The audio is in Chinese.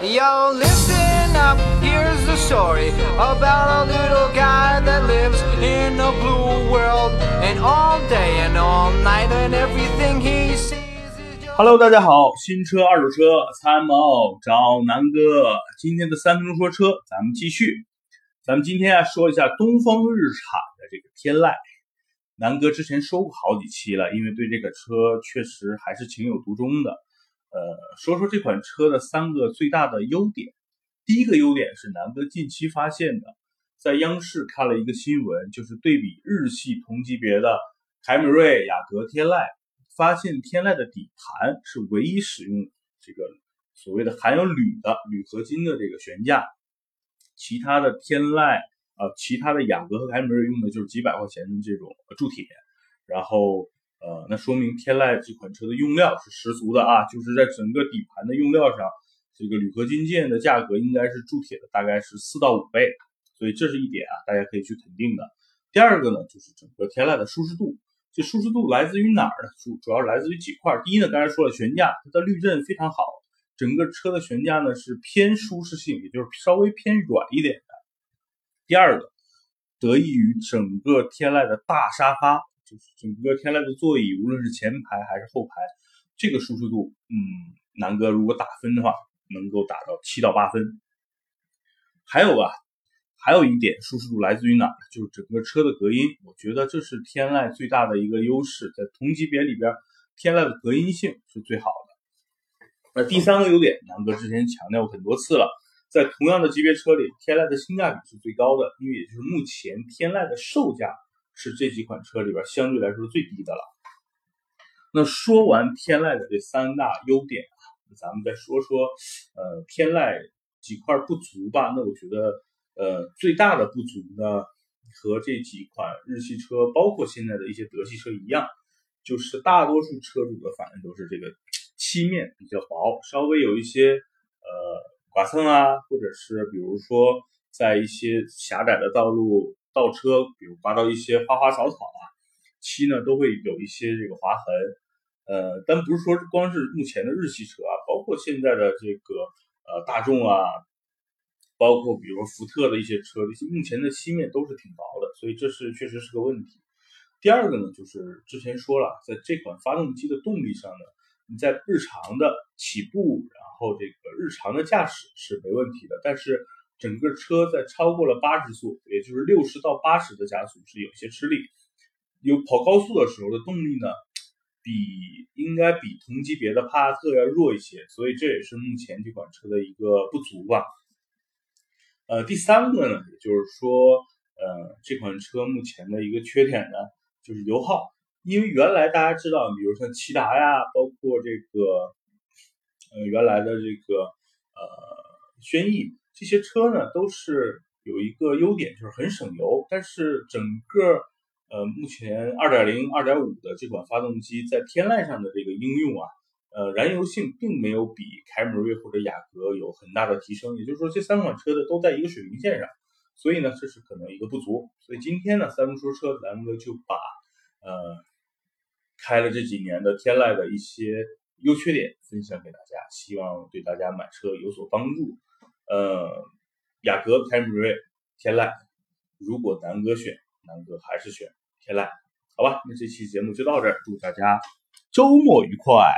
Yo, listen up, here's the story about a little guy that lives in a blue world. And all day and all night, and everything he sees is. Hello，大家好，新车二手车参谋找南哥。今天的三分钟说车，咱们继续。咱们今天啊说一下东风日产的这个天籁。南哥之前说过好几期了，因为对这个车确实还是情有独钟的。呃，说说这款车的三个最大的优点。第一个优点是南哥近期发现的，在央视看了一个新闻，就是对比日系同级别的凯美瑞、雅阁、天籁，发现天籁的底盘是唯一使用这个所谓的含有铝的铝合金的这个悬架，其他的天籁啊，其他的雅阁和凯美瑞用的就是几百块钱的这种铸铁，然后。呃，那说明天籁这款车的用料是十足的啊，就是在整个底盘的用料上，这个铝合金件的价格应该是铸铁的大概是四到五倍，所以这是一点啊，大家可以去肯定的。第二个呢，就是整个天籁的舒适度，这舒适度来自于哪儿呢？主主要来自于几块。第一呢，刚才说了悬架，它的滤震非常好，整个车的悬架呢是偏舒适性，也就是稍微偏软一点的。第二个，得益于整个天籁的大沙发。就是整个天籁的座椅，无论是前排还是后排，这个舒适度，嗯，南哥如果打分的话，能够打到七到八分。还有啊，还有一点舒适度来自于哪？就是整个车的隔音，我觉得这是天籁最大的一个优势，在同级别里边，天籁的隔音性是最好的。那第三个优点，南哥之前强调过很多次了，在同样的级别车里，天籁的性价比是最高的，因为也就是目前天籁的售价。是这几款车里边相对来说最低的了。那说完天籁的这三大优点啊，咱们再说说呃天籁几块不足吧。那我觉得呃最大的不足呢，和这几款日系车，包括现在的一些德系车一样，就是大多数车主的反应都是这个漆面比较薄，稍微有一些呃剐蹭啊，或者是比如说在一些狭窄的道路。倒车，比如刮到一些花花草草啊，漆呢都会有一些这个划痕，呃，但不是说光是目前的日系车啊，包括现在的这个呃大众啊，包括比如福特的一些车，目前的漆面都是挺薄的，所以这是确实是个问题。第二个呢，就是之前说了，在这款发动机的动力上呢，你在日常的起步，然后这个日常的驾驶是没问题的，但是。整个车在超过了八十速，也就是六十到八十的加速是有些吃力，有跑高速的时候的动力呢，比应该比同级别的帕萨特要弱一些，所以这也是目前这款车的一个不足吧。呃，第三个呢，就是说，呃，这款车目前的一个缺点呢，就是油耗，因为原来大家知道，比如像骐达呀，包括这个，呃，原来的这个，呃，轩逸。这些车呢都是有一个优点，就是很省油。但是整个呃目前二点零、二点五的这款发动机在天籁上的这个应用啊，呃燃油性并没有比凯美瑞或者雅阁有很大的提升。也就是说，这三款车的都在一个水平线上，所以呢这是可能一个不足。所以今天呢三分说车，咱们就把呃开了这几年的天籁的一些优缺点分享给大家，希望对大家买车有所帮助。嗯，雅阁、凯美瑞、天籁，如果南哥选，南哥还是选天籁，好吧，那这期节目就到这儿，祝大家周末愉快。